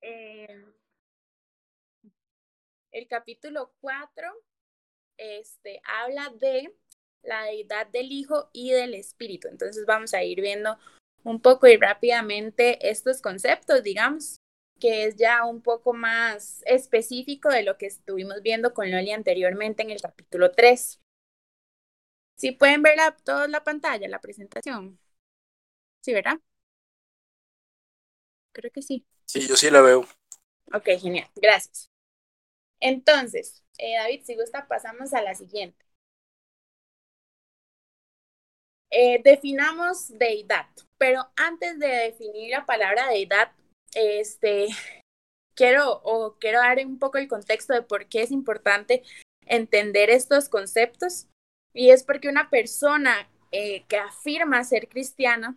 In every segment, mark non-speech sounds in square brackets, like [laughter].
eh, el capítulo 4 este, habla de la deidad del Hijo y del Espíritu. Entonces vamos a ir viendo un poco y rápidamente estos conceptos, digamos, que es ya un poco más específico de lo que estuvimos viendo con Loli anteriormente en el capítulo 3. Si pueden ver la, toda la pantalla, la presentación. Sí, ¿verdad? Creo que sí. Sí, yo sí la veo. Ok, genial. Gracias. Entonces, eh, David, si gusta, pasamos a la siguiente. Eh, definamos deidad, pero antes de definir la palabra deidad, este, [laughs] quiero o quiero dar un poco el contexto de por qué es importante entender estos conceptos y es porque una persona eh, que afirma ser cristiana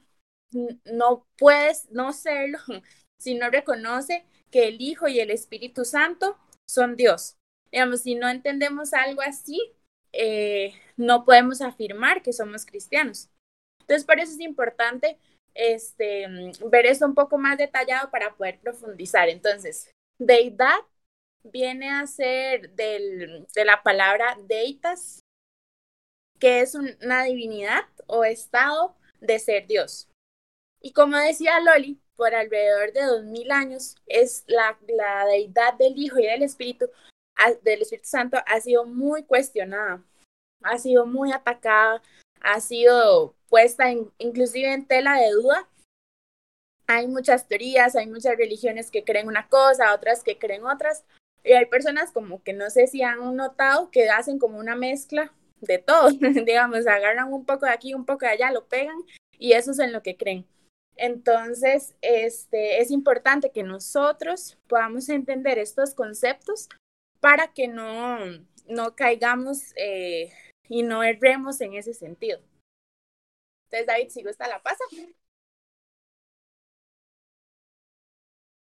no puede no serlo [laughs] si no reconoce que el Hijo y el Espíritu Santo son Dios. Digamos, si no entendemos algo así, eh, no podemos afirmar que somos cristianos. Entonces, por eso es importante este, ver esto un poco más detallado para poder profundizar. Entonces, deidad viene a ser del, de la palabra deitas, que es una divinidad o estado de ser Dios. Y como decía Loli, por alrededor de dos mil años es la, la deidad del Hijo y del Espíritu, del Espíritu Santo ha sido muy cuestionada, ha sido muy atacada, ha sido puesta inclusive en tela de duda. Hay muchas teorías, hay muchas religiones que creen una cosa, otras que creen otras, y hay personas como que no sé si han notado que hacen como una mezcla de todo, [laughs] digamos, agarran un poco de aquí, un poco de allá, lo pegan y eso es en lo que creen. Entonces, este, es importante que nosotros podamos entender estos conceptos para que no, no caigamos eh, y no erremos en ese sentido. Entonces, David, si gusta la pasa.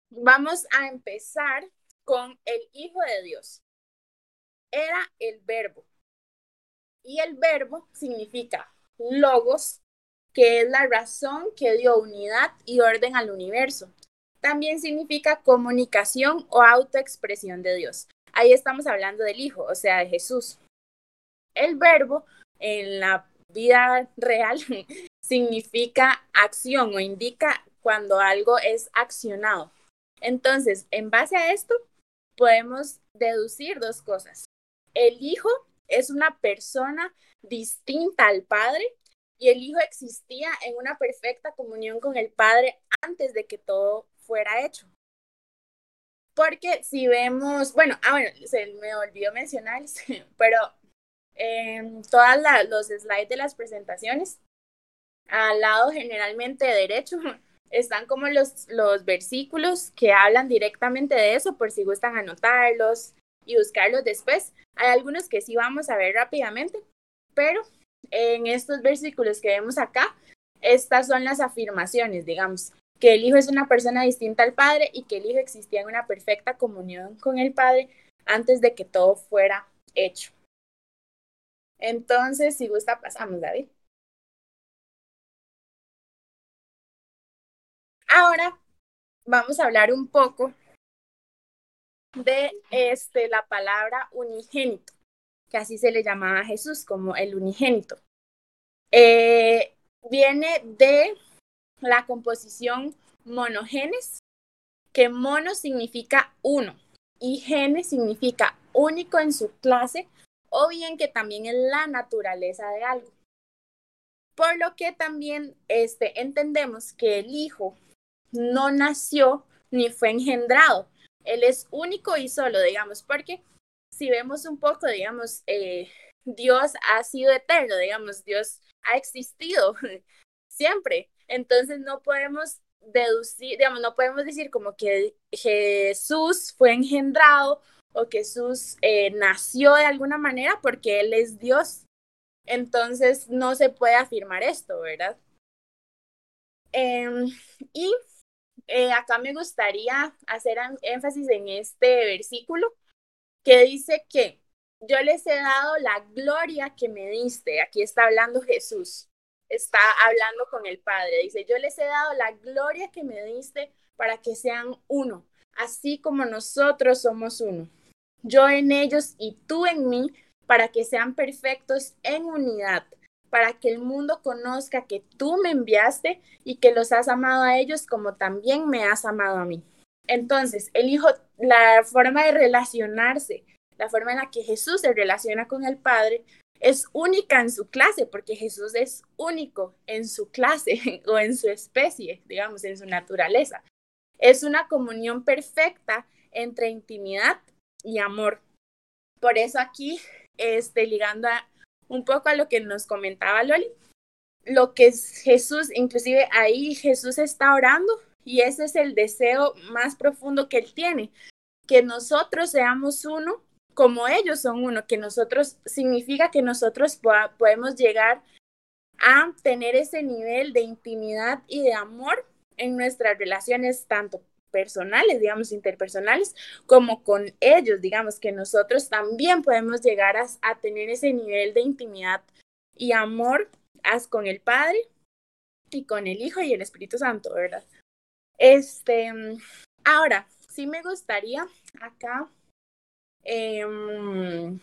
Vamos a empezar con el Hijo de Dios. Era el verbo. Y el verbo significa logos, que es la razón que dio unidad y orden al universo. También significa comunicación o autoexpresión de Dios. Ahí estamos hablando del Hijo, o sea, de Jesús. El verbo en la vida real [laughs] significa acción o indica cuando algo es accionado. Entonces, en base a esto, podemos deducir dos cosas. El Hijo es una persona distinta al Padre y el Hijo existía en una perfecta comunión con el Padre antes de que todo fuera hecho. Porque si vemos, bueno, ah, bueno, se me olvidó mencionar, [laughs] pero en todos los slides de las presentaciones, al lado generalmente derecho, [laughs] están como los, los versículos que hablan directamente de eso, por si gustan anotarlos y buscarlos después. Hay algunos que sí vamos a ver rápidamente, pero en estos versículos que vemos acá, estas son las afirmaciones, digamos, que el Hijo es una persona distinta al Padre y que el Hijo existía en una perfecta comunión con el Padre antes de que todo fuera hecho. Entonces, si gusta, pasamos, David. Ahora vamos a hablar un poco de este, la palabra unigénito que así se le llamaba a Jesús, como el unigénito. Eh, viene de la composición monogenes, que mono significa uno y genes significa único en su clase o bien que también es la naturaleza de algo. Por lo que también este, entendemos que el Hijo no nació ni fue engendrado. Él es único y solo, digamos, porque si vemos un poco, digamos, eh, Dios ha sido eterno, digamos, Dios ha existido [laughs] siempre. Entonces no podemos deducir, digamos, no podemos decir como que Jesús fue engendrado o que Jesús eh, nació de alguna manera porque Él es Dios. Entonces no se puede afirmar esto, ¿verdad? Em, y eh, acá me gustaría hacer énfasis en este versículo que dice que yo les he dado la gloria que me diste. Aquí está hablando Jesús, está hablando con el Padre. Dice, yo les he dado la gloria que me diste para que sean uno, así como nosotros somos uno. Yo en ellos y tú en mí, para que sean perfectos en unidad, para que el mundo conozca que tú me enviaste y que los has amado a ellos como también me has amado a mí. Entonces, el Hijo, la forma de relacionarse, la forma en la que Jesús se relaciona con el Padre, es única en su clase, porque Jesús es único en su clase [laughs] o en su especie, digamos, en su naturaleza. Es una comunión perfecta entre intimidad y amor. Por eso aquí, este, ligando un poco a lo que nos comentaba Loli, lo que es Jesús, inclusive ahí Jesús está orando y ese es el deseo más profundo que él tiene, que nosotros seamos uno como ellos son uno, que nosotros significa que nosotros podemos llegar a tener ese nivel de intimidad y de amor en nuestras relaciones, tanto personales, digamos, interpersonales, como con ellos, digamos, que nosotros también podemos llegar a, a tener ese nivel de intimidad y amor con el Padre y con el Hijo y el Espíritu Santo, ¿verdad? Este, ahora, sí me gustaría acá Em,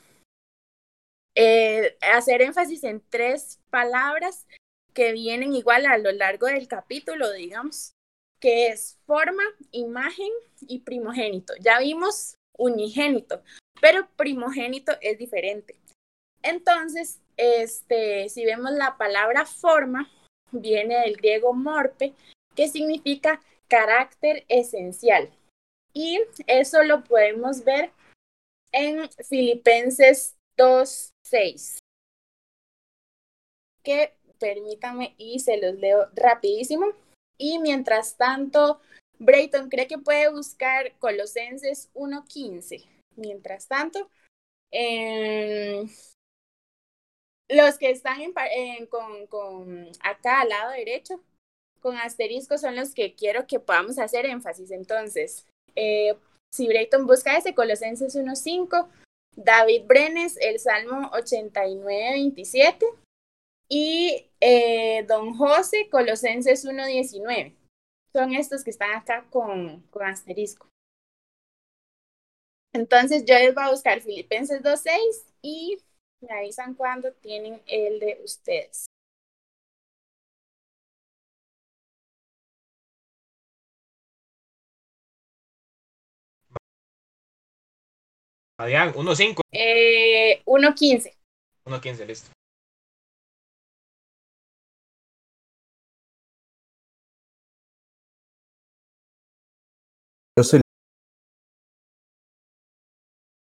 eh, hacer énfasis en tres palabras que vienen igual a lo largo del capítulo, digamos, que es forma, imagen y primogénito. Ya vimos unigénito, pero primogénito es diferente. Entonces, este, si vemos la palabra forma, viene del griego morpe, que significa carácter esencial. Y eso lo podemos ver en Filipenses 2.6. Que permítanme y se los leo rapidísimo. Y mientras tanto, Brayton cree que puede buscar Colosenses 1.15. Mientras tanto, los que están en, con, con, acá al lado derecho, con asterisco, son los que quiero que podamos hacer énfasis. Entonces, eh, si Brayton busca ese, Colosenses 1.5, David Brenes, el Salmo 89.27 y eh, Don José, Colosenses 1.19. Son estos que están acá con, con asterisco. Entonces yo les voy a buscar Filipenses 2.6 y me avisan cuando tienen el de ustedes. Adrián, 1.5. Eh, 1.15. 1.15, listo. Yo estoy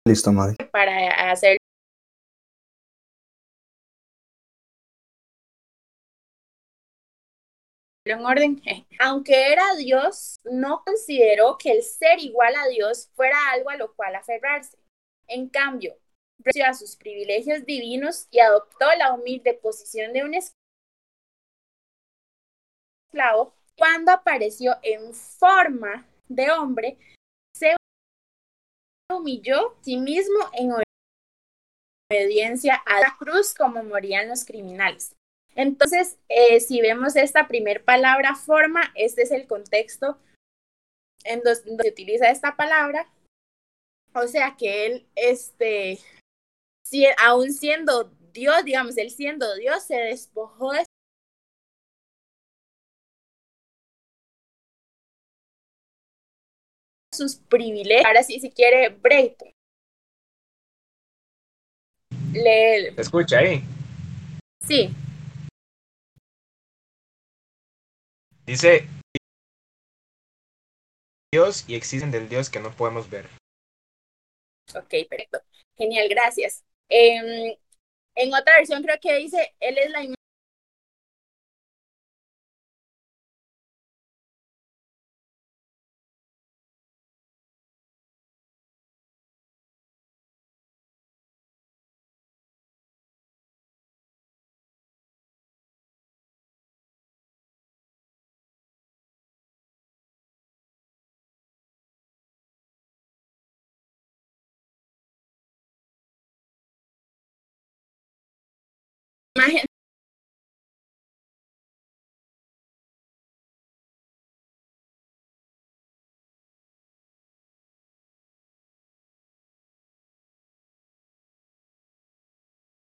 listo, Madre. Para hacer en orden. [laughs] Aunque era Dios, no consideró que el ser igual a Dios fuera algo a lo cual aferrarse. En cambio, renunció a sus privilegios divinos y adoptó la humilde posición de un esclavo cuando apareció en forma de hombre, se humilló a sí mismo en obediencia a la cruz como morían los criminales. Entonces, eh, si vemos esta primer palabra forma, este es el contexto en donde se utiliza esta palabra o sea que él, este, si, aún siendo Dios, digamos, él siendo Dios, se despojó de sus privilegios. Ahora sí, si quiere, break. Le... Escucha ahí. Sí. Dice Dios y existen del Dios que no podemos ver. Ok, perfecto. Genial, gracias. Em, en otra versión creo que dice, Él es la imagen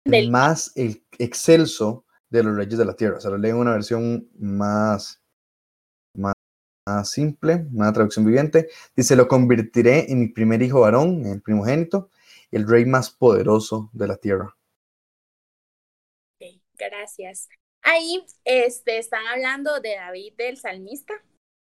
del... más el excelso de los reyes de la tierra. O sea, lo leo en una versión más, más, más, simple, una traducción viviente. Dice, lo convertiré en mi primer hijo varón, en el primogénito, el rey más poderoso de la tierra gracias. Ahí este, están hablando de David del salmista.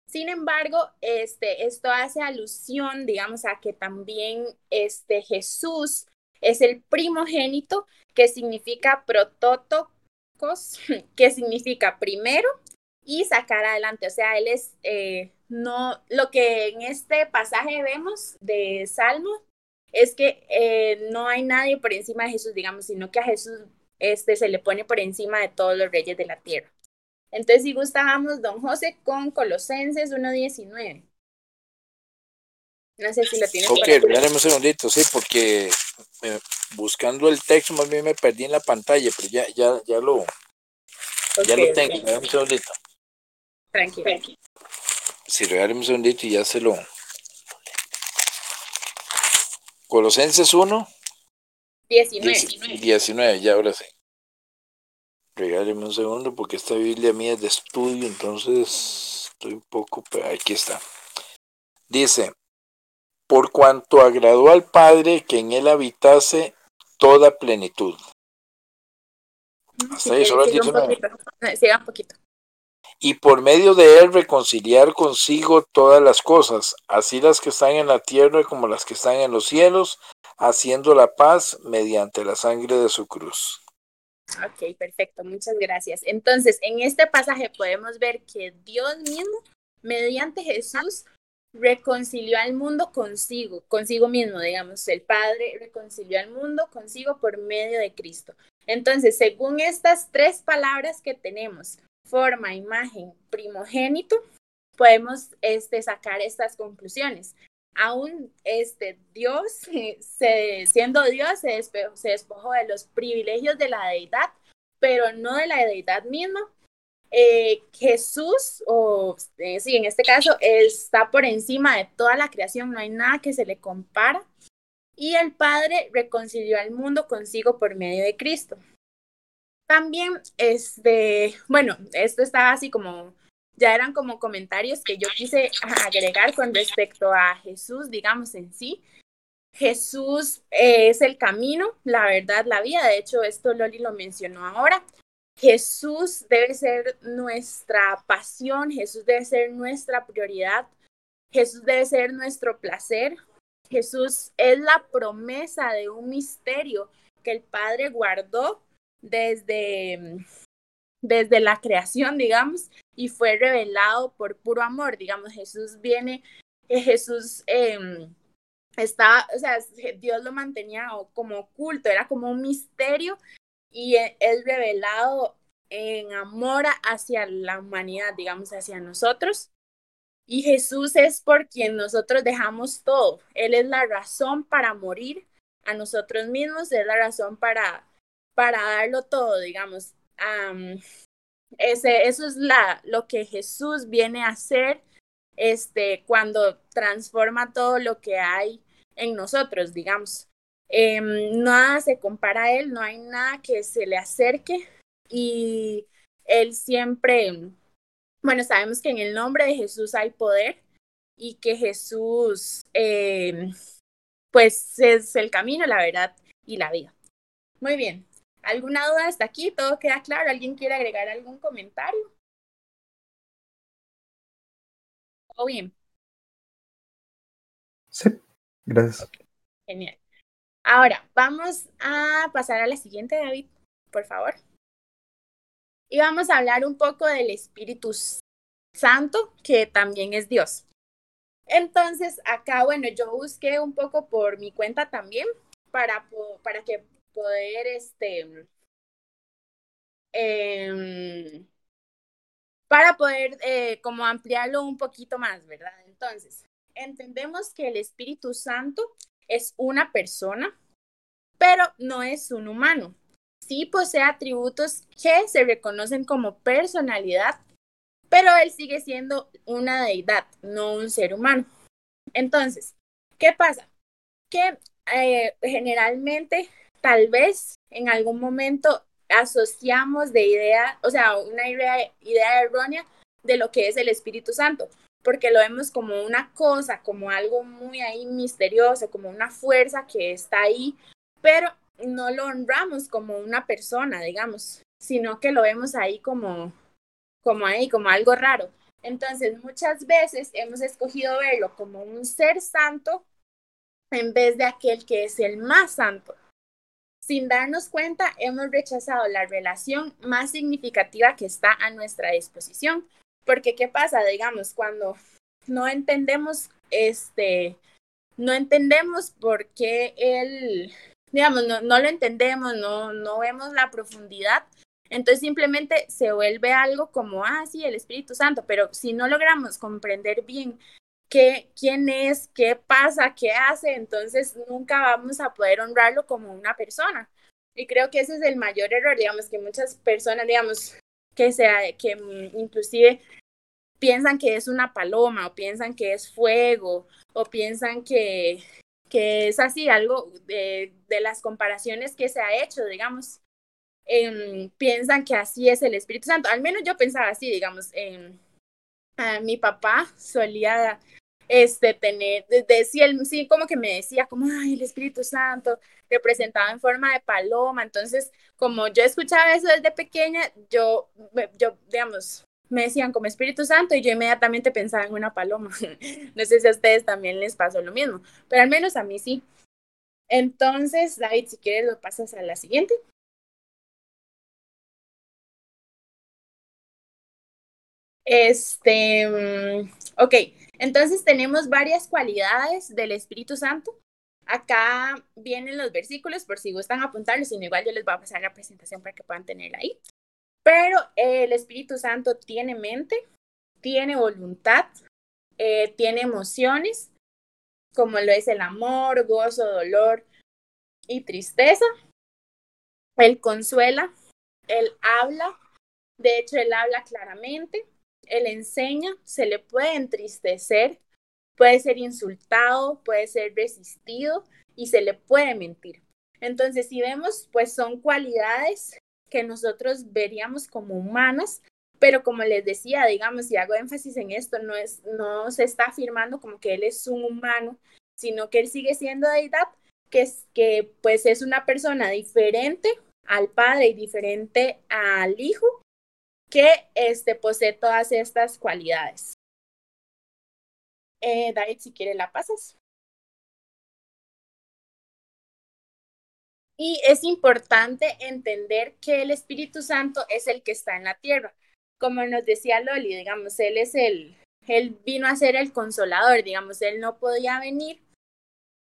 Sin embargo, este, esto hace alusión, digamos, a que también este, Jesús es el primogénito, que significa protótocos, [laughs] que significa primero y sacar adelante. O sea, él es eh, no lo que en este pasaje vemos de Salmo es que eh, no hay nadie por encima de Jesús, digamos, sino que a Jesús este, se le pone por encima de todos los reyes de la tierra. Entonces, si gustábamos, don José, con Colosenses 1.19. No sé si lo tienes Ok, un segundito, sí, porque eh, buscando el texto más bien me perdí en la pantalla, pero ya, ya, ya lo, ya lo tengo. Okay. un segundito. Tranquilo. Si regálame un segundito y ya se lo. Colosenses 1. 19. 19, ya ahora sí. Regáleme un segundo porque esta Biblia mía es de estudio, entonces estoy un poco. Aquí está. Dice: Por cuanto agradó al Padre que en él habitase toda plenitud. Hasta ahí, solo el 19. Siga un poquito. Y por medio de él reconciliar consigo todas las cosas, así las que están en la tierra como las que están en los cielos, haciendo la paz mediante la sangre de su cruz. Ok, perfecto, muchas gracias. Entonces, en este pasaje podemos ver que Dios mismo, mediante Jesús, reconcilió al mundo consigo, consigo mismo, digamos, el Padre reconcilió al mundo consigo por medio de Cristo. Entonces, según estas tres palabras que tenemos, forma, imagen, primogénito, podemos este, sacar estas conclusiones. Aún este, Dios, [laughs] se, siendo Dios, se despojó, se despojó de los privilegios de la deidad, pero no de la deidad misma. Eh, Jesús, o eh, sí, en este caso, está por encima de toda la creación, no hay nada que se le compara. Y el Padre reconcilió al mundo consigo por medio de Cristo. También, este, bueno, esto estaba así como, ya eran como comentarios que yo quise agregar con respecto a Jesús, digamos en sí. Jesús es el camino, la verdad, la vida. De hecho, esto Loli lo mencionó ahora. Jesús debe ser nuestra pasión, Jesús debe ser nuestra prioridad, Jesús debe ser nuestro placer. Jesús es la promesa de un misterio que el Padre guardó desde, desde la creación, digamos, y fue revelado por puro amor, digamos, Jesús viene, eh, Jesús eh, estaba, o sea, Dios lo mantenía como oculto, era como un misterio y e, él revelado en amor hacia la humanidad, digamos, hacia nosotros. Y Jesús es por quien nosotros dejamos todo. Él es la razón para morir a nosotros mismos, es la razón para para darlo todo, digamos. ese, eso es la, lo que Jesús viene a hacer este, cuando transforma todo lo que hay en nosotros, digamos. Em, nada se compara a Él, no hay nada que se le acerque y Él siempre, bueno, sabemos que en el nombre de Jesús hay poder y que Jesús, em, pues es el camino, la verdad y la vida. Muy bien, ¿Alguna duda hasta aquí? ¿Todo queda claro? ¿Alguien quiere agregar algún comentario? ¿Todo bien? Sí, gracias. Genial. Ahora, vamos a pasar a la siguiente, David, por favor. Y vamos a hablar un poco del Espíritu Santo, que también es Dios. Entonces, acá, bueno, yo busqué un poco por mi cuenta también para, para que poder, este, em, para poder eh, como ampliarlo un poquito más, ¿verdad? Entonces, entendemos que el Espíritu Santo es una persona, pero no es un humano. Sí posee atributos que se reconocen como personalidad, pero él sigue siendo una deidad, no un ser humano. Entonces, ¿qué pasa? Que eh, generalmente tal vez en algún momento asociamos de idea, o sea, una idea, idea errónea de lo que es el Espíritu Santo, porque lo vemos como una cosa, como algo muy ahí misterioso, como una fuerza que está ahí, pero no lo honramos como una persona, digamos, sino que lo vemos ahí como, como ahí, como algo raro. Entonces, muchas veces hemos escogido verlo como un ser santo en vez de aquel que es el más santo. Sin darnos cuenta, hemos rechazado la relación más significativa que está a nuestra disposición. Porque, ¿qué pasa? Digamos, cuando no entendemos, este, no entendemos por qué él, digamos, no, no lo entendemos, no, no vemos la profundidad, entonces simplemente se vuelve algo como, ah, sí, el Espíritu Santo, pero si no logramos comprender bien qué, quién es, qué pasa, qué hace, entonces nunca vamos a poder honrarlo como una persona. Y creo que ese es el mayor error, digamos, que muchas personas, digamos, que sea, que inclusive piensan que es una paloma o piensan que es fuego o piensan que, que es así, algo de, de las comparaciones que se ha hecho, digamos, Em, piensan que así es el Espíritu Santo. Al menos yo pensaba así, digamos, en mi papá solía este tener, decía, sí, como que me decía, como, ay, el Espíritu Santo representado en forma de paloma. Entonces, como yo escuchaba eso desde pequeña, yo, yo, digamos, me decían como Espíritu Santo y yo inmediatamente pensaba en una paloma. [laughs] no sé si a ustedes también les pasó lo mismo, pero al menos a mí sí. Entonces, David, si quieres lo pasas a la siguiente. Este, mm, ok, entonces tenemos varias cualidades del Espíritu Santo. Acá vienen los versículos por si gustan apuntarlos, sino igual yo les voy a pasar la presentación para que puedan tenerla ahí. Pero el Espíritu Santo tiene mente, tiene voluntad, eh, tiene emociones, como lo es el amor, gozo, dolor y tristeza. Él consuela, él habla, de hecho él habla claramente, él enseña, se le puede entristecer, puede ser insultado, puede ser resistido y se le puede mentir. Entonces, si vemos, pues son cualidades que nosotros veríamos como humanas, pero como les decía, digamos, si hago énfasis en esto, no, es, no se está afirmando como que él es un humano, sino que él sigue siendo deidad, que es que pues es una persona diferente al Padre y diferente al Hijo, que este, posee todas estas cualidades. Eh, David, si quiere la pasas. Y es importante entender que el Espíritu Santo es el que está en la tierra. Como nos decía Loli, digamos, Él es el, Él vino a ser el consolador, digamos, Él no podía venir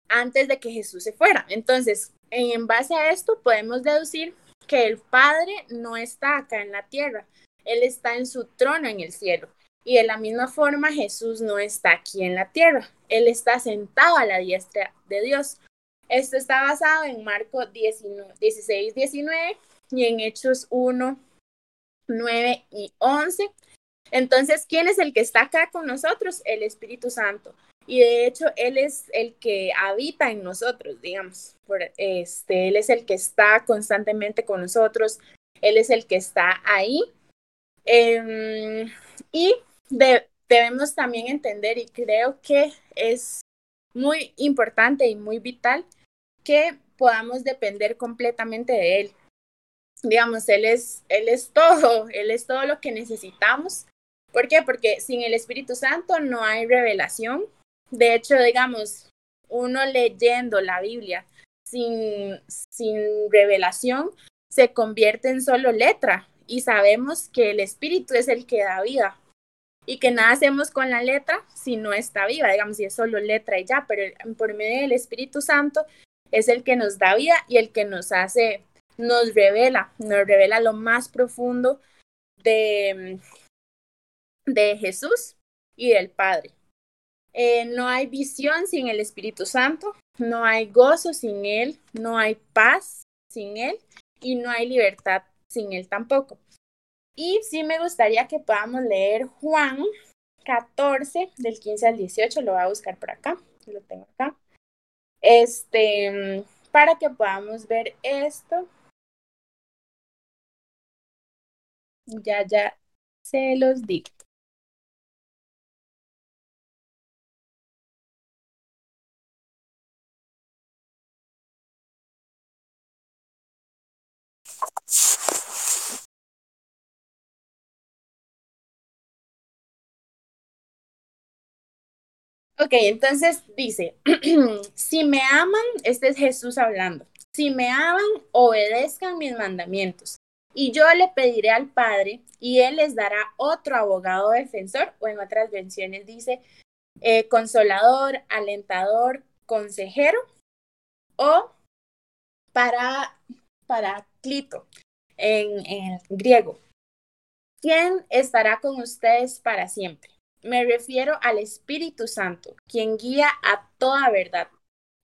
antes de que Jesús se fuera. Entonces, en base a esto podemos deducir que el Padre no está acá en la tierra, él está en su trono en el cielo. Y de la misma forma Jesús no está aquí en la tierra, Él está sentado a la diestra de Dios. Esto está basado en Marcos 16, 19 y en Hechos 1, 9 y 11. Entonces, ¿quién es el que está acá con nosotros? El Espíritu Santo. Y de hecho, Él es el que habita en nosotros, digamos. Por, este, él es el que está constantemente con nosotros. Él es el que está ahí Em, y debemos también entender, y creo que es muy importante y muy vital, que podamos depender completamente de Él. Digamos, Él es, Él es todo, Él es todo lo que necesitamos. ¿Por qué? Porque sin el Espíritu Santo no hay revelación. De hecho, digamos, uno leyendo la Biblia sin, sin revelación se convierte en solo letra y sabemos que el espíritu es el que da vida y que nada hacemos con la letra si no está viva, digamos, si es solo letra y ya, pero por medio del Espíritu Santo es el que nos da vida y el que nos hace, nos revela, nos revela lo más profundo de, de Jesús y del Padre. Eh, no hay visión sin el Espíritu Santo, no hay gozo sin Él, no hay paz sin Él y no hay libertad sin él tampoco. Y sí me gustaría que podamos leer Juan 14, del 15 al 18, lo voy a buscar por acá, lo tengo acá. Este, para que podamos ver esto. Ya, ya se los digo. Ok, entonces dice, [clears throat] si me aman, este es Jesús hablando, si me aman, obedezcan mis mandamientos. Y yo le pediré al Padre y Él les dará otro abogado defensor, o en otras versiones dice, eh, consolador, alentador, consejero, o para, paraclito en, en griego. ¿Quién estará con ustedes para siempre? Me refiero al Espíritu Santo, quien guía a toda verdad.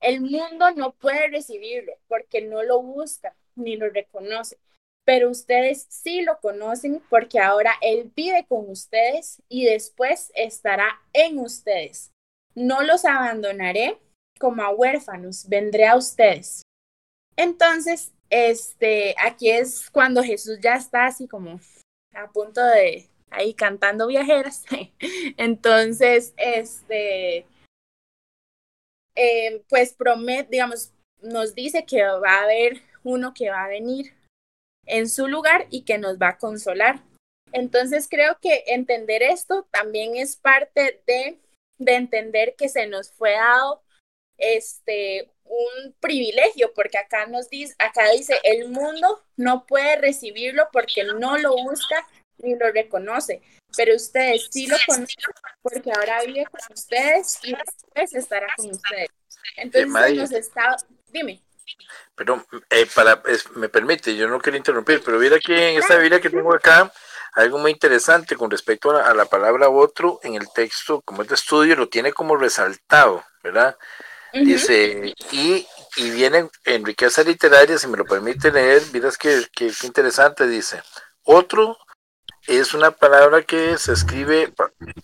El mundo no puede recibirlo porque no lo busca ni lo reconoce, pero ustedes sí lo conocen porque ahora Él vive con ustedes y después estará en ustedes. No los abandonaré como a huérfanos, vendré a ustedes. Entonces, este, aquí es cuando Jesús ya está así como a punto de ahí cantando viajeras. [laughs] Entonces, este, eh, pues promete, digamos, nos dice que va a haber uno que va a venir en su lugar y que nos va a consolar. Entonces creo que entender esto también es parte de, de entender que se nos fue dado este un privilegio, porque acá nos dice, acá dice, el mundo no puede recibirlo porque no lo busca ni lo reconoce, pero ustedes sí lo conocen porque ahora vive con ustedes y después estará con ustedes. Entonces nos está, dime. Pero eh, para, me permite, yo no quiero interrumpir, pero mira que en esta Biblia que tengo acá, algo muy interesante con respecto a la, palabra otro en el texto, como es de estudio, lo tiene como resaltado, ¿verdad? Dice, y, y viene en riqueza literaria, si me lo permite leer, miras que, que, que interesante, dice, otro es una palabra que se escribe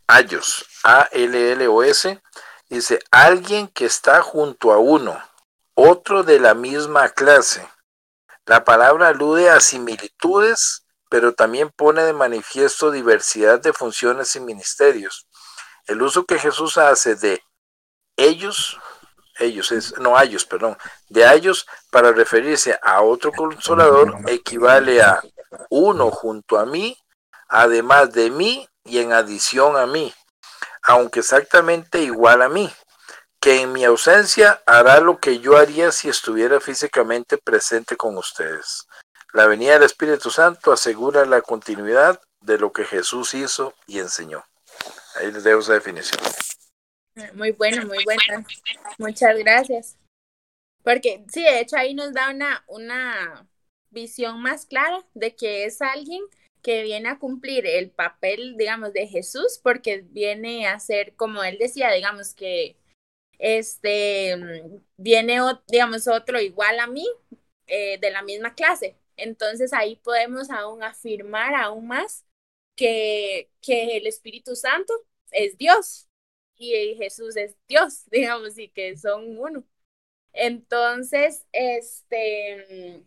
ayos, A-L-L-O-S. Dice, alguien que está junto a uno, otro de la misma clase. La palabra alude a similitudes, pero también pone de manifiesto diversidad de funciones y ministerios. El uso que Jesús hace de ellos, ellos es, no ellos, perdón, de ellos para referirse a otro consolador equivale a uno junto a mí además de mí y en adición a mí, aunque exactamente igual a mí, que en mi ausencia hará lo que yo haría si estuviera físicamente presente con ustedes. La venida del Espíritu Santo asegura la continuidad de lo que Jesús hizo y enseñó. Ahí les dejo esa definición. Muy bueno, muy buena. Muchas gracias. Porque sí, de hecho ahí nos da una, una visión más clara de que es alguien que viene a cumplir el papel, digamos, de Jesús, porque viene a ser, como él decía, digamos, que este viene, digamos, otro igual a mí, eh, de la misma clase. Entonces ahí podemos aún afirmar aún más que, que el Espíritu Santo es Dios y Jesús es Dios, [laughs] digamos, y que son uno. Entonces, este,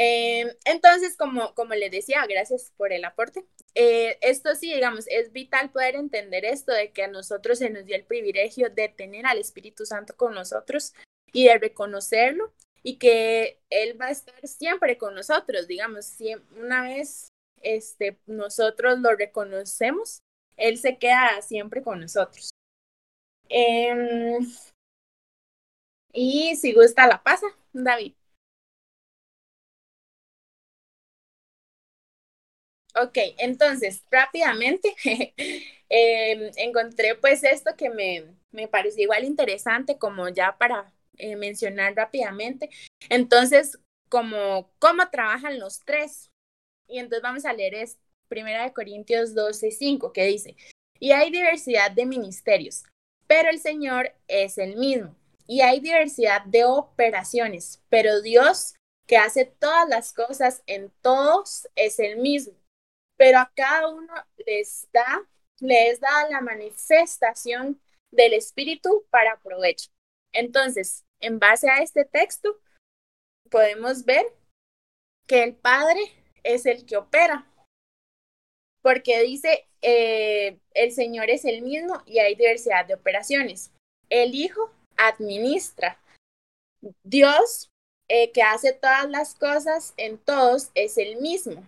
eh, entonces, como, como les decía, gracias por el aporte. Eh, esto sí, digamos, es vital poder entender esto de que a nosotros se nos dio el privilegio de tener al Espíritu Santo con nosotros y de reconocerlo y que Él va a estar siempre con nosotros, digamos, una vez este, nosotros lo reconocemos, Él se queda siempre con nosotros. Em, y si gusta la pasa, David. Ok, entonces rápidamente [laughs] em, encontré pues esto que me, me pareció igual interesante como ya para eh, mencionar rápidamente. Entonces, como cómo trabajan los tres. Y entonces vamos a leer es Primera de Corintios 12, 5, que dice, y hay diversidad de ministerios, pero el Señor es el mismo. Y hay diversidad de operaciones, pero Dios que hace todas las cosas en todos es el mismo pero a cada uno les da, les da la manifestación del Espíritu para provecho. Entonces, en base a este texto, podemos ver que el Padre es el que opera, porque dice, eh, el Señor es el mismo y hay diversidad de operaciones. El Hijo administra. Dios, eh, que hace todas las cosas en todos, es el mismo.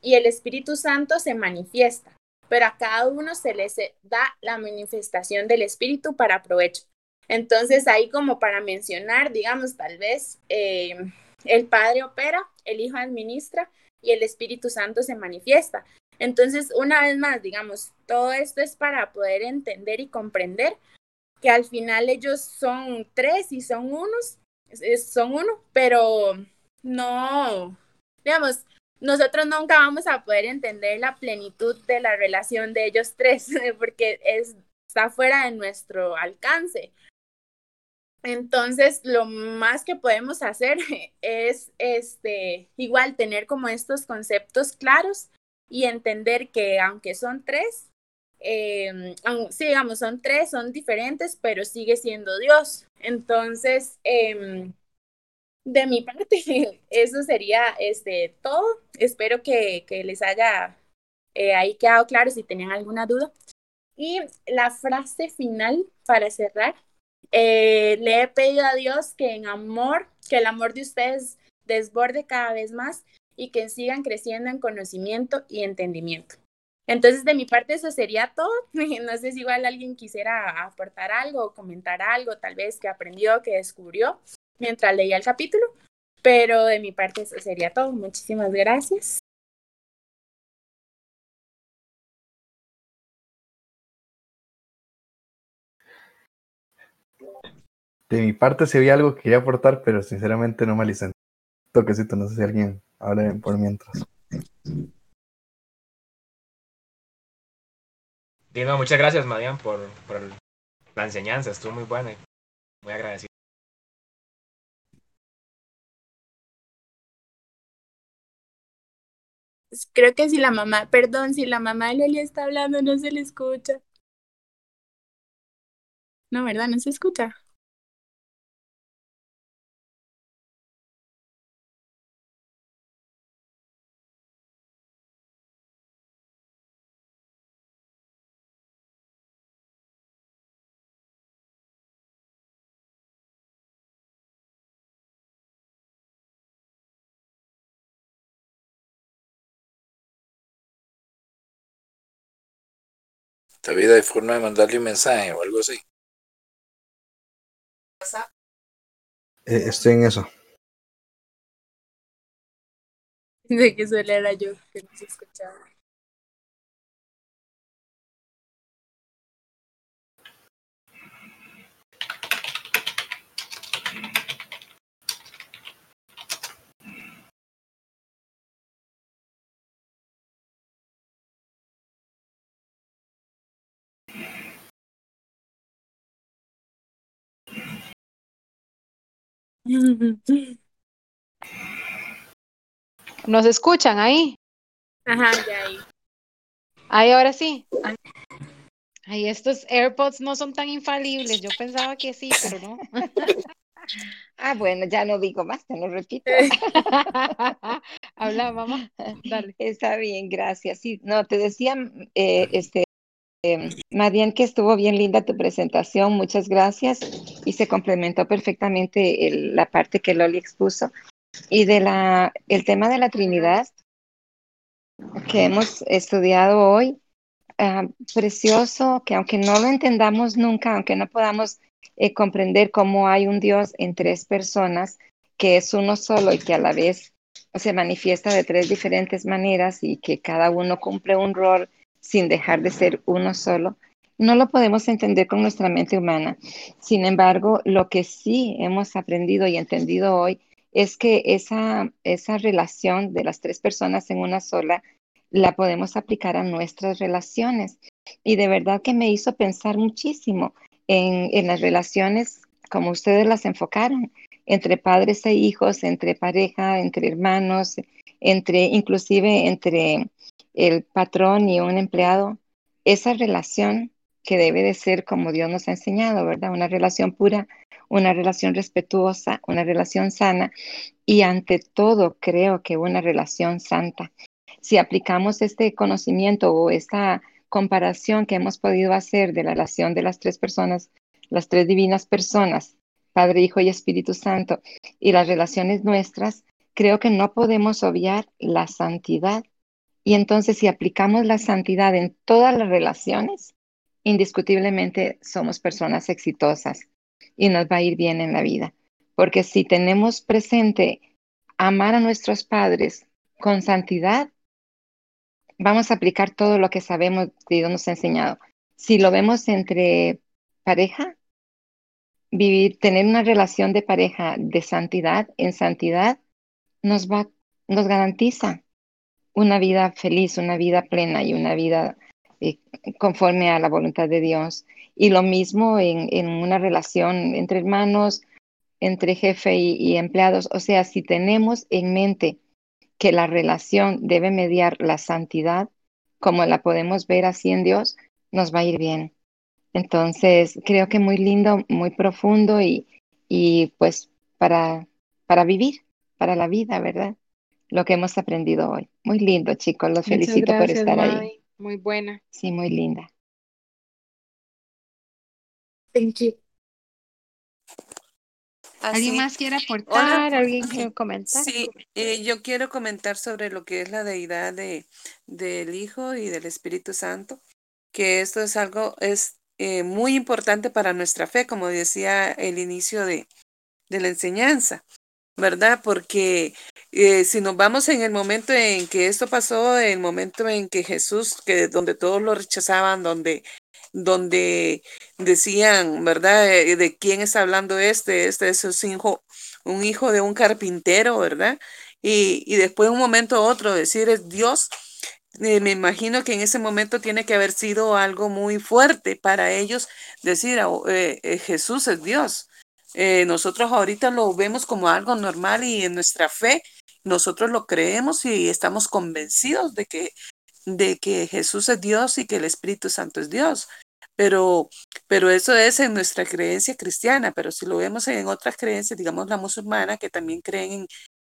Y el Espíritu Santo se manifiesta, pero a cada uno se les da la manifestación del Espíritu para provecho. Entonces, ahí como para mencionar, digamos, tal vez eh, el Padre opera, el Hijo administra y el Espíritu Santo se manifiesta. Entonces, una vez más, digamos, todo esto es para poder entender y comprender que al final ellos son tres y son unos, son uno, pero no, digamos, nosotros nunca vamos a poder entender la plenitud de la relación de ellos tres, [laughs] porque es, está fuera de nuestro alcance. Entonces, lo más que podemos hacer [laughs] es este igual tener como estos conceptos claros y entender que aunque son tres, eh, sí, digamos, son tres, son diferentes, pero sigue siendo Dios. Entonces, eh, de mi parte, [laughs] eso sería este, todo. Espero que, que les haya eh, ahí quedado claro si tenían alguna duda. Y la frase final para cerrar, eh, le he pedido a Dios que en amor, que el amor de ustedes desborde cada vez más y que sigan creciendo en conocimiento y entendimiento. Entonces, de mi parte, eso sería todo. [laughs] No sé si igual alguien quisiera aportar algo comentar algo, tal vez que aprendió, que descubrió mientras leía el capítulo, pero de mi parte, eso sería todo. Muchísimas gracias. De mi parte, si había algo que quería aportar, pero sinceramente no me alicen. Toquecito, no sé si alguien habla por mientras. Dino, muchas gracias, Madian, por, por la enseñanza. Estuvo muy buena y muy agradecido. Creo que si la mamá, perdón, si la mamá de Loli está hablando, no se le escucha. No, ¿verdad? No se escucha. David, ¿hay forma de mandarle un mensaje o algo así? Eh, estoy en eso. [laughs] De que solo era yo que no se escuchaba. ¿Nos escuchan ahí? Ajá, ya ahí. Ahí, ahora sí. Ay, estos AirPods no son tan infalibles. Yo pensaba que sí, pero no. [laughs] Ah, bueno, ya no digo más, te lo repito. [laughs] Habla, mamá. Dale. Está bien, gracias. Sí, no, te decía, eh, este, eh, Madian, que estuvo bien linda tu presentación, muchas gracias. Y se complementó perfectamente la parte que Loli expuso. Y de la, el tema de la Trinidad que hemos estudiado hoy, ah, precioso, que aunque no lo entendamos nunca, aunque no podamos eh, comprender cómo hay un Dios en tres personas, que es uno solo y que a la vez se manifiesta de tres diferentes maneras y que cada uno cumple un rol sin dejar de ser uno solo, no lo podemos entender con nuestra mente humana. Sin embargo, lo que sí hemos aprendido y entendido hoy es que esa, esa relación de las tres personas en una sola la podemos aplicar a nuestras relaciones. Y de verdad que me hizo pensar muchísimo en, en las relaciones como ustedes las enfocaron, entre padres e hijos, entre pareja, entre hermanos, entre inclusive entre el patrón y un empleado. Esa relación que debe de ser como Dios nos ha enseñado, ¿verdad? Una relación pura, una relación respetuosa, una relación sana y ante todo creo que una relación santa. Si aplicamos este conocimiento o esta comparación que hemos podido hacer de la relación de las tres personas, las tres divinas personas, Padre, Hijo y Espíritu Santo, y las relaciones nuestras, creo que no podemos obviar la santidad. Y entonces si aplicamos la santidad en todas las relaciones, indiscutiblemente somos personas exitosas y nos va a ir bien en la vida. Porque si tenemos presente amar a nuestros padres con santidad, vamos a aplicar todo lo que sabemos que Dios nos ha enseñado. Si lo vemos entre pareja, vivir, tener una relación de pareja de santidad, en santidad, nos va, nos garantiza una vida feliz, una vida plena y una vida eh, conforme a la voluntad de Dios. Y lo mismo en, en una relación entre hermanos, entre jefe y, y empleados. O sea, si tenemos en mente que la relación debe mediar la santidad, como la podemos ver así en Dios, nos va a ir bien. Entonces, creo que muy lindo, muy profundo y, y pues para, para vivir, para la vida, ¿verdad? Lo que hemos aprendido hoy. Muy lindo, chicos. Los Muchas felicito por estar ahí. Muy buena. Sí, muy linda. Thank you. ¿Alguien Así. más quiere aportar? ¿Alguien quiere comentar? Sí, eh, yo quiero comentar sobre lo que es la deidad de, del Hijo y del Espíritu Santo, que esto es algo, es eh, muy importante para nuestra fe, como decía el inicio de, de la enseñanza, ¿verdad? Porque eh, si nos vamos en el momento en que esto pasó, el momento en que Jesús, que donde todos lo rechazaban, donde donde decían, ¿verdad? Eh, ¿De quién está hablando este? Este es un hijo, un hijo de un carpintero, ¿verdad? Y, y después un momento a otro decir es Dios. eh, me imagino que en ese momento tiene que haber sido algo muy fuerte para ellos decir, "Ah, eh, eh, Jesús es Dios. Eh, nosotros ahorita lo vemos como algo normal y en nuestra fe nosotros lo creemos y estamos convencidos de que de que Jesús es Dios y que el Espíritu Santo es Dios. Pero, pero eso es en nuestra creencia cristiana, pero si lo vemos en otras creencias, digamos la musulmana, que también creen en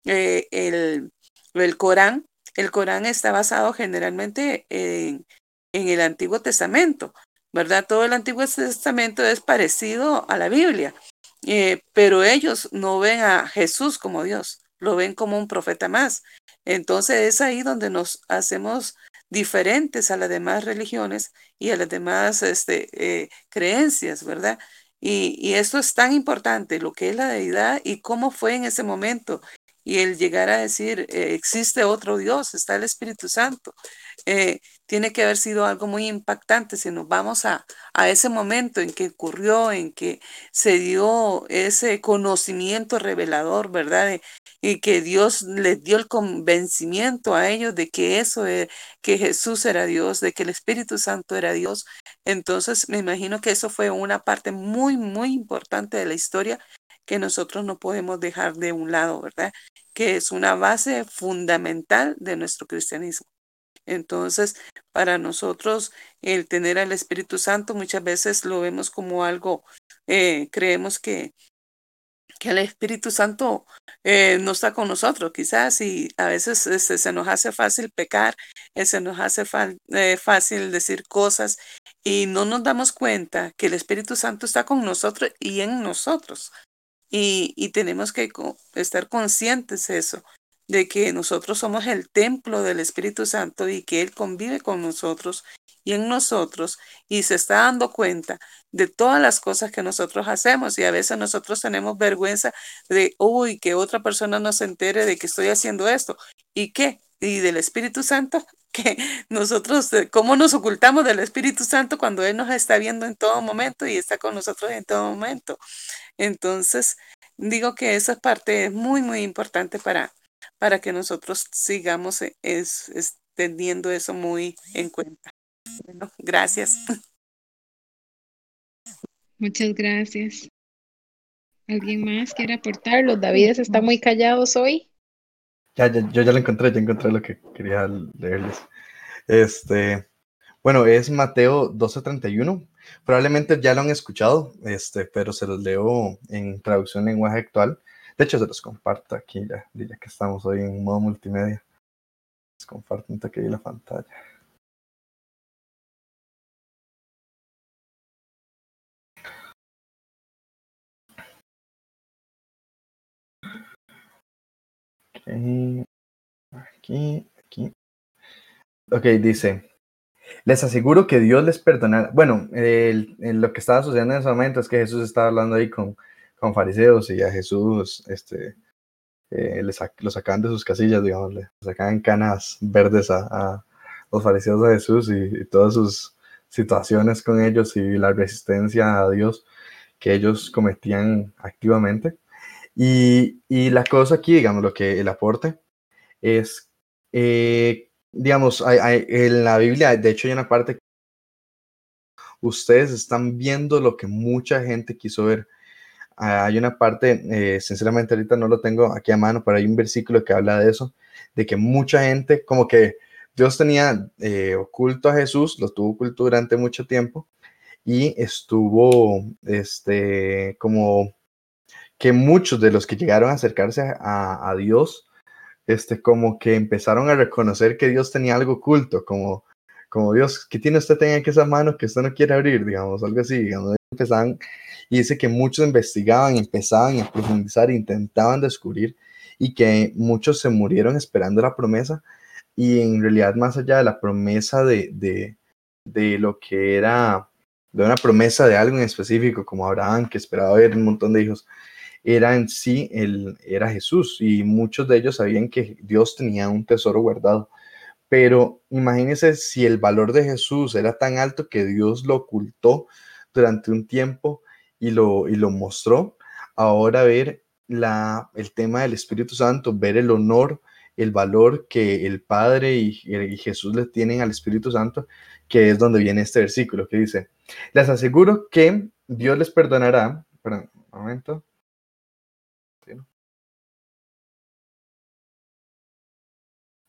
eh, el, el Corán, el Corán está basado generalmente en, en el Antiguo Testamento, ¿verdad? Todo el Antiguo Testamento es parecido a la Biblia, eh, pero ellos no ven a Jesús como Dios, lo ven como un profeta más. Entonces es ahí donde nos hacemos diferentes a las demás religiones y a las demás este, eh, creencias, ¿verdad? Y, esto es tan importante, lo que es la deidad y cómo fue en ese momento. Y el llegar a decir, eh, existe otro Dios, está el Espíritu Santo, tiene que haber sido algo muy impactante si nos vamos a, a ese momento en que ocurrió, en que se dio ese conocimiento revelador, ¿verdad? Y que Dios les dio el convencimiento a ellos de que eso, eh, que Jesús era Dios, de que el Espíritu Santo era Dios. Entonces, me imagino que eso fue una parte muy, muy importante de la historia que nosotros no podemos dejar de un lado, ¿verdad? Que es una base fundamental de nuestro cristianismo. Entonces, para nosotros, el tener al Espíritu Santo muchas veces lo vemos como algo, eh, creemos que, que el Espíritu Santo eh, no está con nosotros, quizás, y a veces este, se nos hace fácil pecar, eh, se nos hace eh, fácil decir cosas y no nos damos cuenta que el Espíritu Santo está con nosotros y en nosotros. Y, y tenemos que co- estar conscientes de eso, de que nosotros somos el templo del Espíritu Santo y que Él convive con nosotros y en nosotros y se está dando cuenta de todas las cosas que nosotros hacemos y a veces nosotros tenemos vergüenza de, uy, que otra persona no se entere de que estoy haciendo esto. ¿Y qué? Y del Espíritu Santo, [laughs] que nosotros, eh, ¿cómo nos ocultamos del Espíritu Santo cuando Él nos está viendo en todo momento y está con nosotros en todo momento? Entonces, digo que esa parte es muy, muy importante para, para que nosotros sigamos eh, es, es teniendo eso muy en cuenta. Bueno, gracias. Muchas gracias. ¿Alguien más quiere aportar? Los Davides están muy callados hoy. Ya, ya, yo ya lo encontré, ya encontré lo que quería leerles. Este, bueno, es Mateo 12:31. probablemente ya lo han escuchado, este, pero se los leo en traducción lenguaje actual. De hecho, se los comparto aquí ya, ya que estamos hoy en modo multimedia. Les comparto un toque la pantalla. Aquí, aquí. Ok, dice. Les aseguro que Dios les perdonará. Bueno, lo que estaba sucediendo en ese momento es que Jesús estaba hablando ahí con, con fariseos y a Jesús este, eh, le sac- lo sacaban de sus casillas, digamos, le sacaban canas verdes a, a los fariseos de Jesús y, y todas sus situaciones con ellos y la resistencia a Dios que ellos cometían activamente. Y, y la cosa aquí, digamos, lo que el aporte es, eh, digamos, hay- hay- en la Biblia, de hecho hay una parte ustedes están viendo lo que mucha gente quiso ver. Ah, Hay una parte, eh, sinceramente ahorita no lo tengo aquí a mano, pero hay un versículo que habla de eso, de que mucha gente, como que Dios tenía eh, oculto a Jesús, lo tuvo oculto durante mucho tiempo y estuvo, este, como que muchos de los que llegaron a acercarse a, Dios, este, como que empezaron a reconocer que Dios tenía algo oculto, como, como Dios, ¿qué tiene usted en esa mano que usted no quiere abrir? Digamos, algo así, digamos, empezaban, y dice que muchos investigaban, empezaban a profundizar, intentaban descubrir, y que muchos se murieron esperando la promesa, y en realidad más allá de la promesa de, de, de lo que era, de una promesa de algo en específico, como Abraham, que esperaba ver un montón de hijos, era en sí, el, era Jesús y muchos de ellos sabían que Dios tenía un tesoro guardado. Pero imagínense si el valor de Jesús era tan alto que Dios lo ocultó durante un tiempo y lo, y lo mostró. Ahora ver la, el tema del Espíritu Santo, ver el honor, el valor que el Padre y, y Jesús le tienen al Espíritu Santo, que es donde viene este versículo que dice, les aseguro que Dios les perdonará. Perdón, un momento.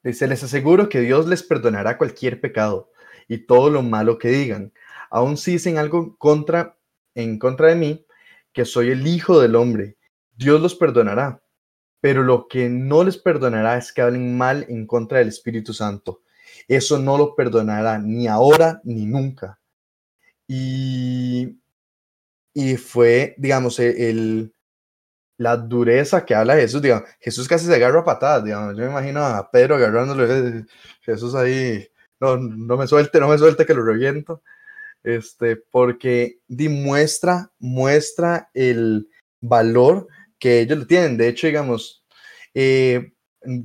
Dice, les aseguro que Dios les perdonará cualquier pecado y todo lo malo que digan. Aun si dicen algo contra, en contra de mí, que soy el Hijo del Hombre, Dios los perdonará. Pero lo que no les perdonará es que hablen mal en contra del Espíritu Santo. Eso no lo perdonará ni ahora ni nunca. Y, y fue, digamos, e, el, la dureza que habla Jesús, digamos, Jesús casi se agarra a patadas, digamos, yo me imagino a Pedro agarrándole, Jesús ahí, no, no me suelte, no me suelte que lo reviento, este, porque demuestra, muestra el valor que ellos le tienen, de hecho, digamos, eh,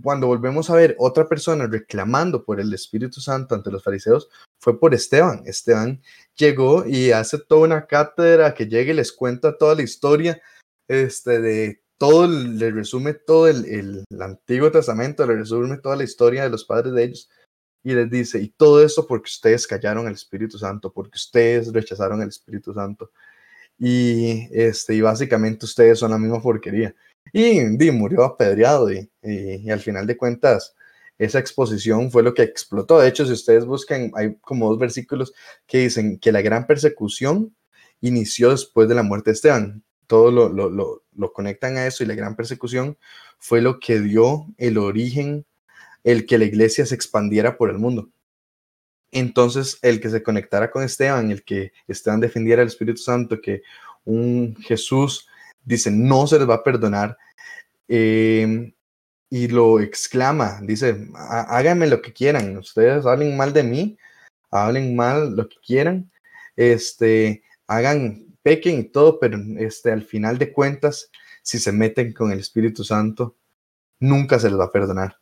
cuando volvemos a ver otra persona reclamando por el Espíritu Santo ante los fariseos, fue por Esteban. Esteban llegó y hace toda una cátedra que llega y les cuenta toda la historia este, de todo, le resume todo el, el, el, Antiguo Testamento, le resume toda la historia de los padres de ellos y les dice, y todo eso porque ustedes callaron el Espíritu Santo, porque ustedes rechazaron el Espíritu Santo. Y, este, y básicamente ustedes son la misma porquería. Y, y murió apedreado y, y, y, al final de cuentas esa exposición fue lo que explotó. De hecho, si ustedes buscan, hay como dos versículos que dicen que la gran persecución inició después de la muerte de Esteban todo lo, lo, lo, lo, conectan a eso y la gran persecución fue lo que dio el origen, el que la iglesia se expandiera por el mundo. Entonces, el que se conectara con Esteban, el que Esteban defendiera el Espíritu Santo, que un Jesús dice, no se les va a perdonar, eh, y lo exclama, dice, háganme lo que quieran, ustedes hablen mal de mí, hablen mal lo que quieran, este, hagan pequen y todo, pero este, al final de cuentas, si se meten con el Espíritu Santo, nunca se les va a perdonar.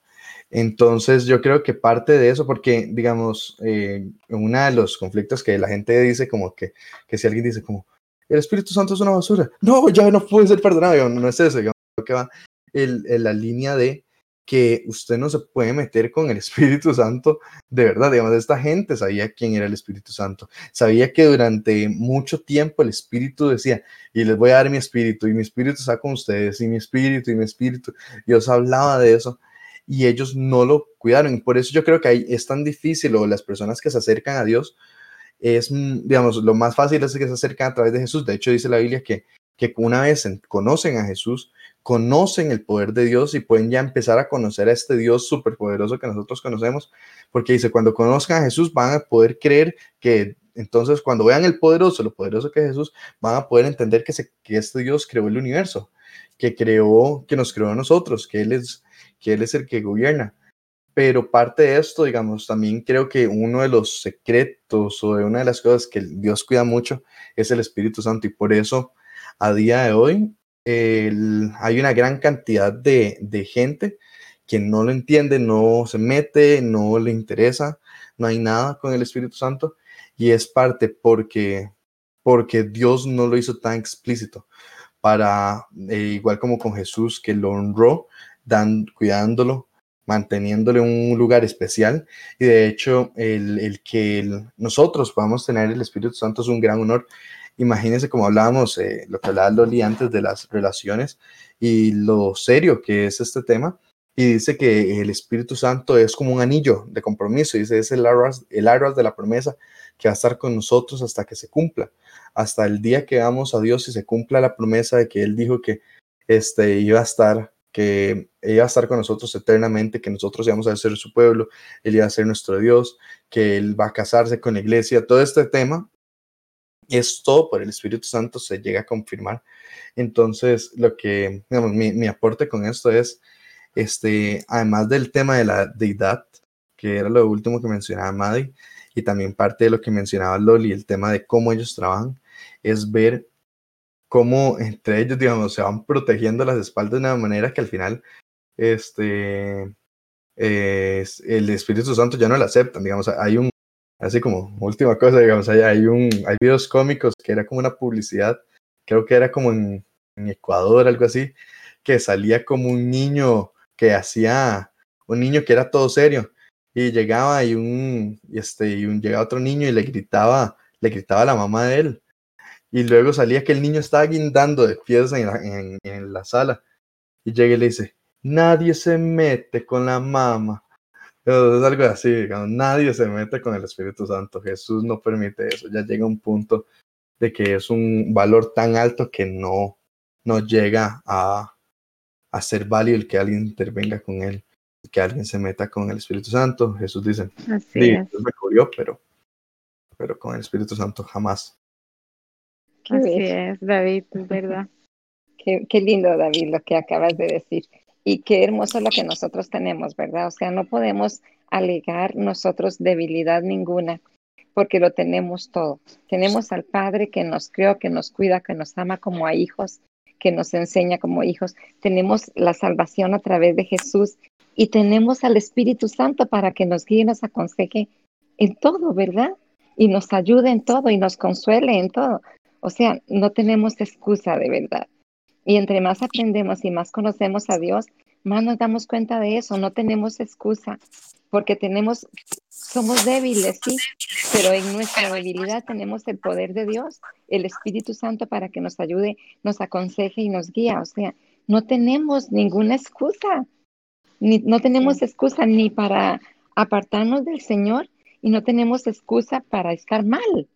Entonces yo creo que parte de eso, porque digamos, eh, uno de los conflictos que la gente dice como que, que si alguien dice como, el Espíritu Santo es una basura, no, ya no puede ser perdonado, no, no es eso, digamos, que va el, el, la línea de que usted no se puede meter con el [laughs] Espíritu Santo de verdad, digamos, esta gente sabía quién era el Espíritu Santo, sabía que durante mucho tiempo el Espíritu decía, y les voy a dar mi Espíritu, y mi Espíritu está con ustedes, y mi Espíritu, y mi Espíritu, Dios hablaba de eso, y ellos no lo cuidaron, por eso yo creo que ahí es tan difícil, o las personas que se acercan a Dios, es, mm, digamos, lo más fácil es que se acercan a través de Jesús. De hecho, dice la Biblia que, que una vez en- conocen a Jesús, conocen el poder de Dios y pueden ya empezar a conocer a este Dios superpoderoso que nosotros conocemos, porque dice, cuando conozcan a Jesús van a poder creer que entonces cuando vean el poderoso, lo poderoso que es Jesús, van a poder entender que, se, que este Dios creó el universo, que creó, que nos creó a nosotros, que Él es, que Él es el que gobierna. Pero parte de esto, digamos, también creo que uno de los secretos o de una de las cosas que Dios cuida mucho es el Espíritu Santo y por eso a día de hoy hay una gran cantidad de, de gente que no lo entiende, no se mete, no le interesa, no hay nada con el Espíritu Santo y es parte porque, porque Dios no lo hizo tan explícito para, eh, igual como con Jesús, que lo honró, dan, cuidándolo, manteniéndole un lugar especial. Y de hecho, el, el que el- nosotros podamos tener el Espíritu Santo es un gran honor. Imagínense como hablábamos, eh, lo que hablaba Loli antes de las relaciones y lo serio que es este tema. Y dice que el Espíritu Santo es como un anillo de compromiso. Dice, es el arras, el de la promesa que va a estar con nosotros hasta que se cumpla. Hasta el día que vamos a Dios y se cumpla la promesa de que Él dijo que este, iba a estar, que iba a estar con nosotros eternamente, que nosotros íbamos a ser su pueblo, Él iba a ser nuestro Dios, que Él va a casarse con la iglesia. Todo este tema es todo por el Espíritu Santo, se llega a confirmar. Entonces, lo que, mi, mi aporte con esto es, este, además del tema de la deidad, que era lo último que mencionaba Maddy, y también parte de lo que mencionaba Loli, el tema de cómo ellos trabajan, es ver cómo entre ellos, digamos, se van protegiendo las espaldas de una manera que al final, este, es- el Espíritu Santo ya no lo aceptan, digamos, hay un, así como última cosa, digamos, hay, un, hay videos cómicos que era como una publicidad, creo que era como en, Ecuador, algo así, que salía como un niño que hacía, un niño que era todo serio, y llegaba y un, este, y un, llegaba otro niño y le gritaba, le gritaba a la mamá de él, y luego salía que el niño estaba guindando de pies en la, en, en la sala, y llega y le dice, nadie se mete con la mamá. Es algo así, digamos, nadie se mete con el Espíritu Santo. Jesús no permite eso. Ya llega un punto de que es un valor tan alto que no, no llega a, a ser válido el que alguien intervenga con él, que alguien se meta con el Espíritu Santo. Jesús dice, Así sí. Dios me cubrió, pero, pero con el Espíritu Santo jamás. Qué Así bello. es, David, es verdad. [laughs] Qué, qué lindo, David, lo que acabas de decir. Y qué hermoso lo que nosotros tenemos, ¿verdad? O sea, no podemos alegar nosotros debilidad ninguna, porque lo tenemos todo. Tenemos al Padre que nos creó, que nos cuida, que nos ama como a hijos, que nos enseña como hijos. Tenemos la salvación a través de Jesús y tenemos al Espíritu Santo para que nos guíe y nos aconseje en todo, ¿verdad? Y nos ayude en todo y nos consuele en todo. O sea, no tenemos excusa de verdad. Y entre más aprendemos y más conocemos a Dios, más nos damos cuenta de eso. No tenemos excusa, porque tenemos, somos débiles, sí, pero en nuestra debilidad tenemos el poder de Dios, el Espíritu Santo para que nos ayude, nos aconseje y nos guía. O sea, no tenemos ninguna excusa. Ni, no tenemos excusa ni para apartarnos del Señor y no tenemos excusa para estar mal.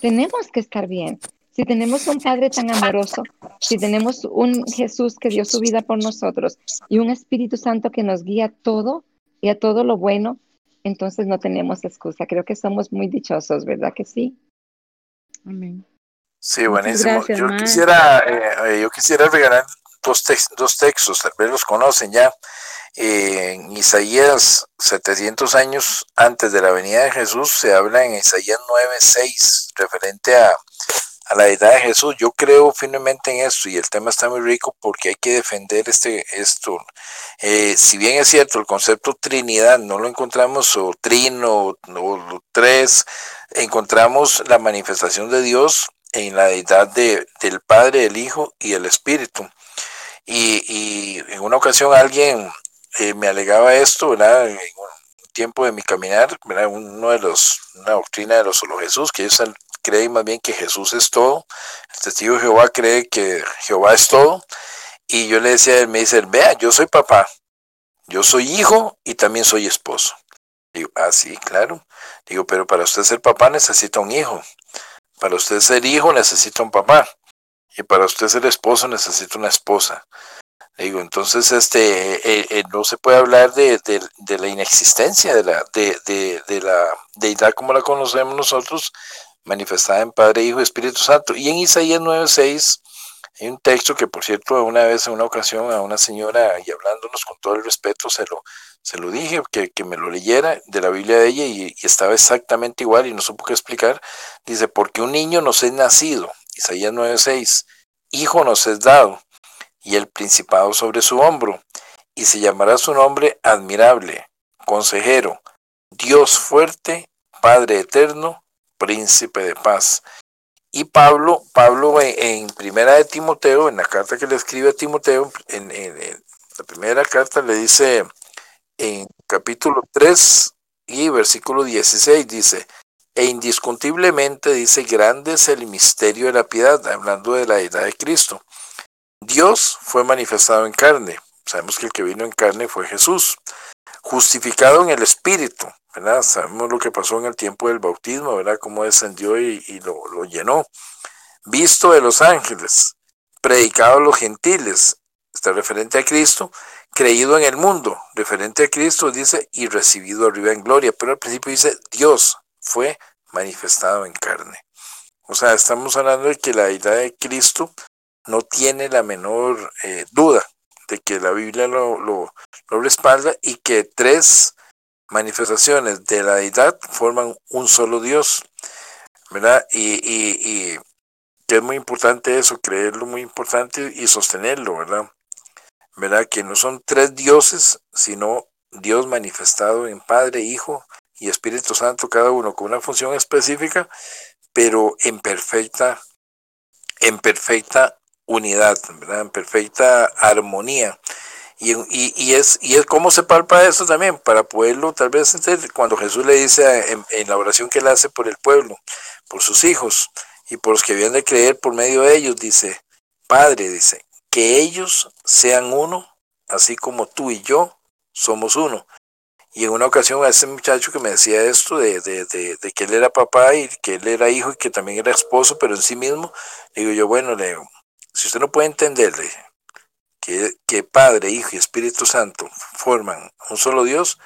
Tenemos que estar bien. Si tenemos un Padre tan amoroso, si tenemos un Jesús que dio su vida por nosotros y un Espíritu Santo que nos guía a todo y a todo lo bueno, entonces no tenemos excusa. Creo que somos muy dichosos, ¿verdad que sí? Amén. Sí, buenísimo. gracias, yo quisiera, eh, eh, yo quisiera regalar dos, tex- dos textos, tal vez los conocen ya. En Isaías, 700 años antes de la venida de Jesús, se habla en Isaías 9:6, referente a, a la deidad de Jesús. Yo creo firmemente en esto y el tema está muy rico porque hay que defender este, esto. Eh, si bien es cierto, el concepto Trinidad no lo encontramos, o trino, o, o tres, encontramos la manifestación de Dios en la deidad de, del Padre, el Hijo y el Espíritu. Y en una ocasión alguien eh, me alegaba esto. En un tiempo de mi caminar. Uno de los, una doctrina de los solo Jesús, que ellos creen más bien que Jesús es todo. El testigo de Jehová cree que Jehová es todo. Y yo le decía a él, me dice, vea, yo soy papá, yo soy hijo y también soy esposo. Digo, ah, sí, claro. Digo, pero para usted ser papá necesita un hijo. Para usted ser hijo necesita un papá. Y para usted ser esposo necesita una esposa. Digo, entonces este eh, eh, no se puede hablar de, de, la inexistencia de la, de la deidad como la conocemos nosotros, manifestada en Padre, Hijo y Espíritu Santo. Y en Isaías 9:6 hay un texto que, por cierto, una vez en una ocasión a una señora, y hablándonos con todo el respeto, se lo, se lo dije, que, que me lo leyera de la Biblia de ella y, y estaba exactamente igual y no supo qué explicar. Dice, porque un niño nos es nacido, Isaías 9:6, hijo nos es dado y el principado sobre su hombro, y se llamará su nombre admirable, consejero, Dios fuerte, Padre eterno, príncipe de paz. Y Pablo, Pablo en, primera de Timoteo, en la carta que le escribe a Timoteo, en la primera carta le dice en capítulo 3 y versículo 16, dice, e indiscutiblemente dice, grande es el misterio de la piedad, hablando de la edad de Cristo. Dios fue manifestado en carne. Sabemos que el que vino en carne fue Jesús. Justificado en el Espíritu, ¿verdad? Sabemos lo que pasó en el tiempo del bautismo, ¿verdad? Cómo descendió y, lo, lo, llenó. Visto de los ángeles, predicado a los gentiles, está referente a Cristo, creído en el mundo, referente a Cristo, dice, y recibido arriba en gloria. Pero al principio dice, Dios fue manifestado en carne. O sea, estamos hablando de que la deidad de Cristo no tiene la menor eh, duda de que la Biblia lo, lo, lo, respalda y que tres manifestaciones de la deidad forman un solo Dios, ¿verdad? Y, y, y que es muy importante eso, creerlo muy importante y sostenerlo, ¿verdad? ¿Verdad? Que no son tres dioses, sino Dios manifestado en Padre, Hijo y Espíritu Santo, cada uno con una función específica, pero en perfecta, en perfecta unidad, ¿verdad? en perfecta armonía. Y, y, y, es, y es cómo se palpa eso también, para poderlo tal vez entender, cuando Jesús le dice en, la oración que él hace por el pueblo, por sus hijos y por los que habían de creer por medio de ellos, dice, Padre, dice, que ellos sean uno, así como tú y yo somos uno. Y en una ocasión a ese muchacho que me decía esto de, de, de, de que él era papá y que él era hijo y que también era esposo, pero en sí mismo, digo yo, bueno, le digo, si usted no puede entenderle que, que, Padre, Hijo y Espíritu Santo forman un solo Dios,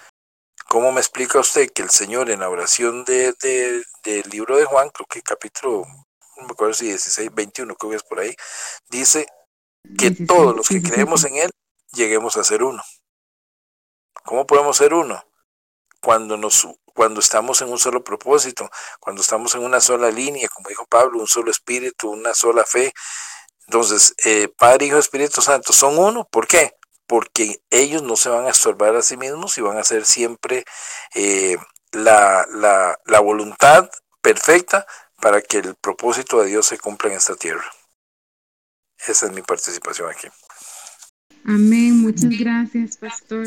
¿cómo me explica usted que el Señor en la oración de, de, del libro de Juan, creo que capítulo, no me acuerdo si 16, 21, creo que es por ahí, dice que 16, todos los que 17. creemos en Él lleguemos a ser uno? ¿Cómo podemos ser uno? Cuando, nos, cuando estamos en un solo propósito, cuando estamos en una sola línea, como dijo Pablo, un solo espíritu, una sola fe, entonces, eh, Padre, Hijo, Espíritu Santo son uno. ¿Por qué? Porque ellos no se van a estorbar a sí mismos y van a hacer siempre eh, la, la, la, voluntad perfecta para que el propósito de Dios se cumpla en esta tierra. Esa es mi participación aquí. Amén. Muchas gracias, pastor.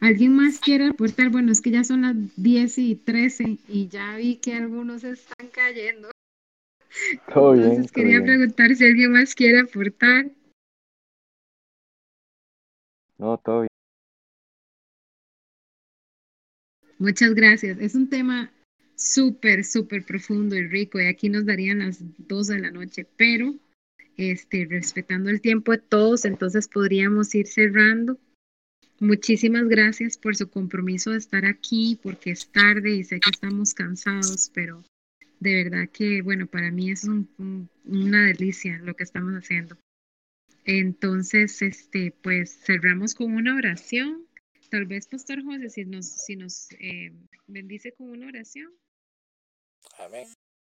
¿Alguien más quiere aportar? Bueno, es que ya son las 10 y 13 y ya vi que algunos están cayendo. [laughs] Todo Entonces bien, quería bien. preguntar si alguien más quiere aportar. No, todo bien. Muchas gracias. Es un tema súper, súper profundo y rico y aquí nos darían las 2 de la noche, pero este, respetando el tiempo de todos, entonces podríamos ir cerrando. Muchísimas gracias por su compromiso de estar aquí, porque es tarde y sé que estamos cansados, pero de verdad que, bueno, para mí es un, un, una delicia lo que estamos haciendo. Entonces, este, pues cerramos con una oración. Tal vez, Pastor José, si nos, si nos eh, bendice con una oración. Amén.